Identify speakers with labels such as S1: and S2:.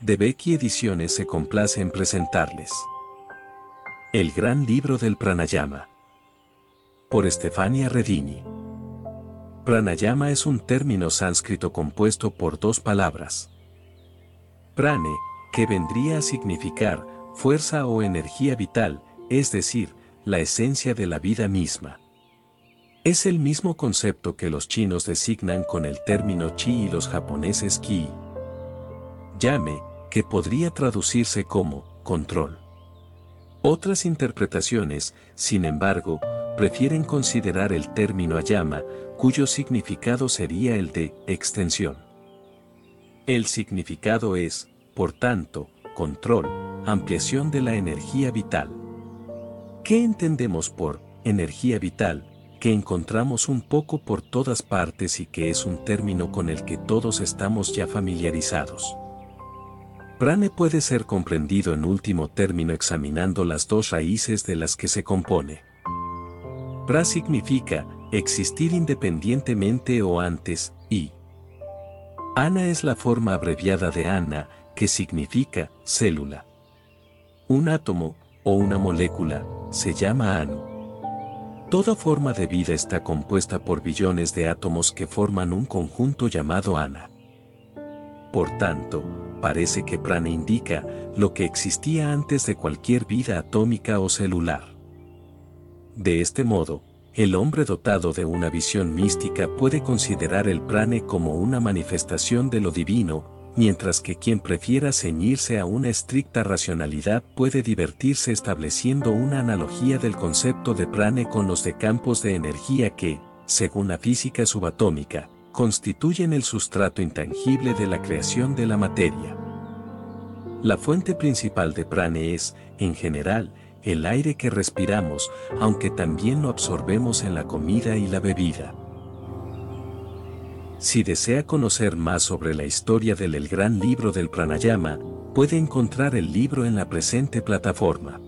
S1: de Becky Ediciones se complace en presentarles. El gran libro del pranayama. Por Estefania Redini. Pranayama es un término sánscrito compuesto por dos palabras. Prane, que vendría a significar fuerza o energía vital, es decir, la esencia de la vida misma. Es el mismo concepto que los chinos designan con el término chi y los japoneses ki. Llame, que podría traducirse como control. Otras interpretaciones, sin embargo, prefieren considerar el término ayama, cuyo significado sería el de extensión. El significado es, por tanto, control, ampliación de la energía vital. ¿Qué entendemos por energía vital? Que encontramos un poco por todas partes y que es un término con el que todos estamos ya familiarizados. Prane puede ser comprendido en último término examinando las dos raíces de las que se compone. Pra significa existir independientemente o antes, y Ana es la forma abreviada de Ana, que significa célula. Un átomo, o una molécula, se llama anu. Toda forma de vida está compuesta por billones de átomos que forman un conjunto llamado Ana. Por tanto, parece que prana indica lo que existía antes de cualquier vida atómica o celular. De este modo, el hombre dotado de una visión mística puede considerar el prane como una manifestación de lo divino, mientras que quien prefiera ceñirse a una estricta racionalidad puede divertirse estableciendo una analogía del concepto de prane con los de campos de energía que, según la física subatómica, constituyen el sustrato intangible de la creación de la materia. La fuente principal de prane es, en general, el aire que respiramos, aunque también lo absorbemos en la comida y la bebida. Si desea conocer más sobre la historia del el gran libro del pranayama, puede encontrar el libro en la presente plataforma.